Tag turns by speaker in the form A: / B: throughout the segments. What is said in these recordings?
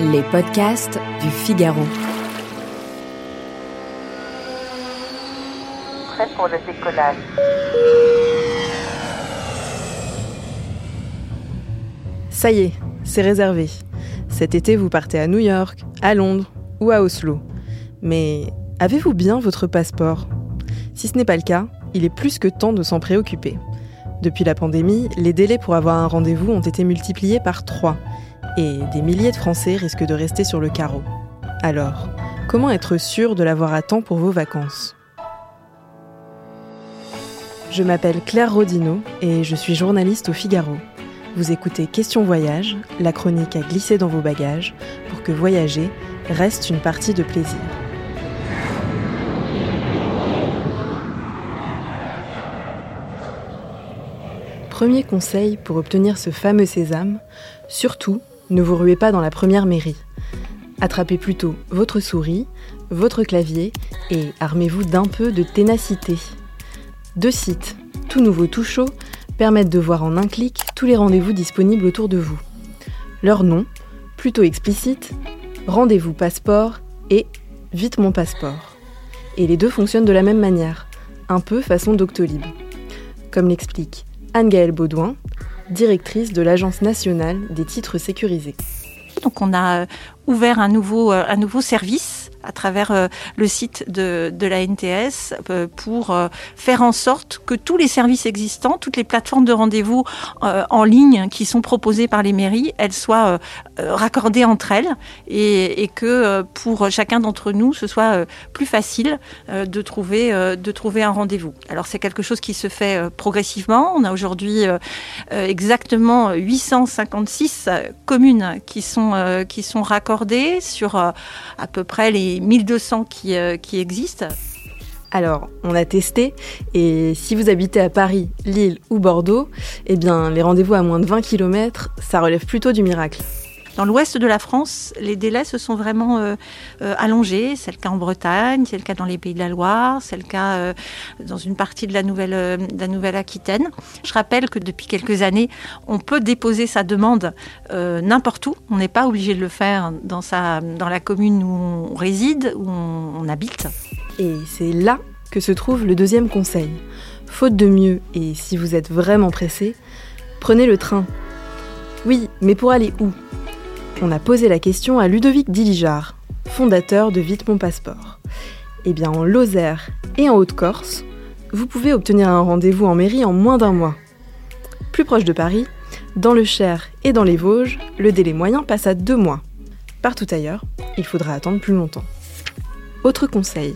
A: Les podcasts du Figaro.
B: Prêt pour le décollage.
C: Ça y est, c'est réservé. Cet été, vous partez à New York, à Londres ou à Oslo. Mais avez-vous bien votre passeport? Si ce n'est pas le cas, il est plus que temps de s'en préoccuper. Depuis la pandémie, les délais pour avoir un rendez-vous ont été multipliés par 3 et des milliers de Français risquent de rester sur le carreau. Alors, comment être sûr de l'avoir à temps pour vos vacances? Je m'appelle Claire Rodino et je suis journaliste au Figaro. Vous écoutez Question Voyage, la chronique à glisser dans vos bagages pour que voyager reste une partie de plaisir. Premier conseil pour obtenir ce fameux sésame, surtout ne vous ruez pas dans la première mairie. Attrapez plutôt votre souris, votre clavier et armez-vous d'un peu de ténacité. Deux sites, tout nouveau tout chaud, permettent de voir en un clic tous les rendez-vous disponibles autour de vous. Leur nom, plutôt explicite, Rendez-vous passeport et Vite mon passeport. Et les deux fonctionnent de la même manière, un peu façon Doctolib. Comme l'explique Anne-Gaëlle Baudouin, directrice de l'Agence nationale des titres sécurisés.
D: Donc on a ouvert un nouveau, un nouveau service à travers euh, le site de, de la NTS euh, pour euh, faire en sorte que tous les services existants, toutes les plateformes de rendez-vous en ligne qui sont proposées par les mairies, elles soient raccordées entre elles et, que pour chacun d'entre nous, ce soit plus facile de trouver, de trouver un rendez-vous. Alors c'est quelque chose qui se fait progressivement. On a aujourd'hui exactement 856 communes qui sont, qui sont raccordées sur à peu près les 1200 qui, euh, qui existent.
C: Alors, on a testé et si vous habitez à Paris, Lille ou Bordeaux, eh bien, les rendez-vous à moins de 20 km, ça relève plutôt du miracle.
D: Dans l'ouest de la France, les délais se sont vraiment euh, euh, allongés. C'est le cas en Bretagne, c'est le cas dans les Pays de la Loire, c'est le cas euh, dans une partie de la Nouvelle-Aquitaine. Je rappelle que depuis quelques années, on peut déposer sa demande n'importe où. On n'est pas obligé de le faire dans, la commune où on réside, où on habite.
C: Et c'est là que se trouve le deuxième conseil. Faute de mieux, et si vous êtes vraiment pressé, prenez le train. Oui, mais pour aller où? On a posé la question à Ludovic Diligard, fondateur de Vite Mon Passeport. Eh bien, en Lozère et en Haute-Corse, vous pouvez obtenir un rendez-vous en mairie en moins d'un mois. Plus proche de Paris, dans le Cher et dans les Vosges, le délai moyen passe à deux mois. Partout ailleurs, il faudra attendre plus longtemps. Autre conseil,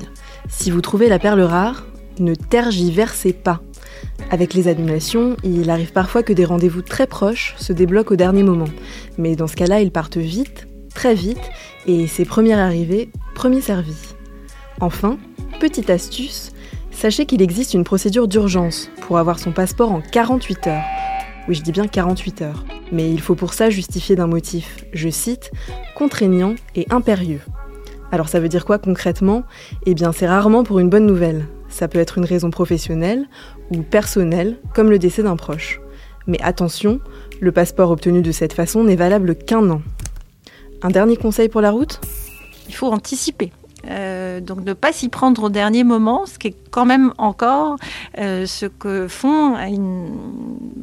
C: si vous trouvez la perle rare, ne tergiversez pas. Avec les annulations, il arrive parfois que des rendez-vous très proches se débloquent au dernier moment. Mais dans ce cas-là, ils partent vite, très vite, et c'est premier arrivé, premier servi. Enfin, petite astuce, sachez qu'il existe une procédure d'urgence pour avoir son passeport en 48 heures. Oui, je dis bien 48 heures. Mais il faut pour ça justifier d'un motif, je cite, contraignant et impérieux. Alors ça veut dire quoi concrètement? Eh bien c'est rarement pour une bonne nouvelle. Ça peut être une raison professionnelle ou personnelle, comme le décès d'un proche. Mais attention, le passeport obtenu de cette façon n'est valable qu'un an. Un dernier conseil pour la route?
D: Il faut anticiper. Euh, donc ne pas s'y prendre au dernier moment, ce qui est quand même encore euh, ce que font une,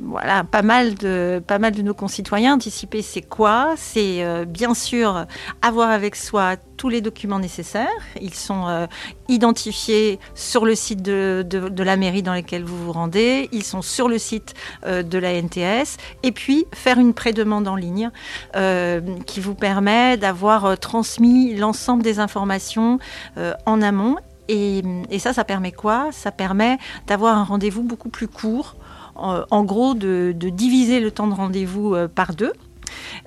D: voilà, pas, mal de, nos concitoyens. Anticiper, c'est quoi C'est euh, bien sûr avoir avec soi tous les documents nécessaires. Ils sont euh, identifiés sur le site de, de, la mairie dans laquelle vous vous rendez. Ils sont sur le site de la NTS. Et puis faire une pré-demande en ligne qui vous permet d'avoir transmis l'ensemble des informations en amont et, ça, ça permet quoi? Ça permet d'avoir un rendez-vous beaucoup plus court en, gros de, diviser le temps de rendez-vous par deux.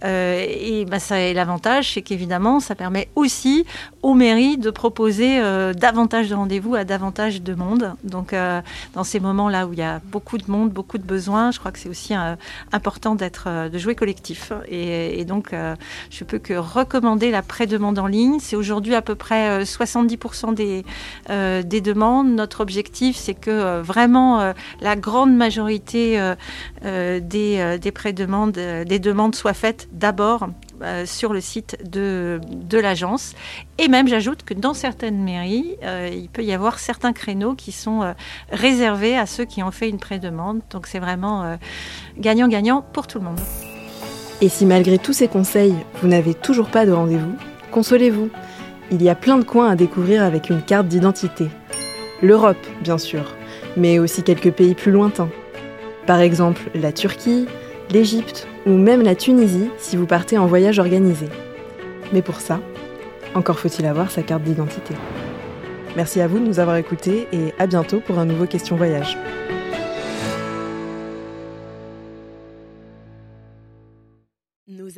D: Euh, et bah, ça, l'avantage, c'est qu'évidemment, ça permet aussi aux mairies de proposer euh, davantage de rendez-vous à davantage de monde. Donc, euh, dans ces moments-là où il y a beaucoup de monde, beaucoup de besoins, je crois que c'est aussi important d'être, de jouer collectif. Et, donc, je peux que recommander la pré-demande en ligne. C'est aujourd'hui à peu près 70% des, des demandes. Notre objectif, c'est que vraiment la grande majorité des, des pré-demandes, des demandes soient faites d'abord euh, sur le site de, de l'agence. Et même, j'ajoute que dans certaines mairies, euh, il peut y avoir certains créneaux qui sont euh, réservés à ceux qui ont fait une pré-demande. Donc c'est vraiment gagnant-gagnant pour tout le monde.
C: Et si malgré tous ces conseils, vous n'avez toujours pas de rendez-vous, consolez-vous. Il y a plein de coins à découvrir avec une carte d'identité. L'Europe, bien sûr, mais aussi quelques pays plus lointains. Par exemple, la Turquie, l'Égypte ou même la Tunisie si vous partez en voyage organisé. Mais pour ça, encore faut-il avoir sa carte d'identité. Merci à vous de nous avoir écoutés et à bientôt pour un nouveau Question Voyage.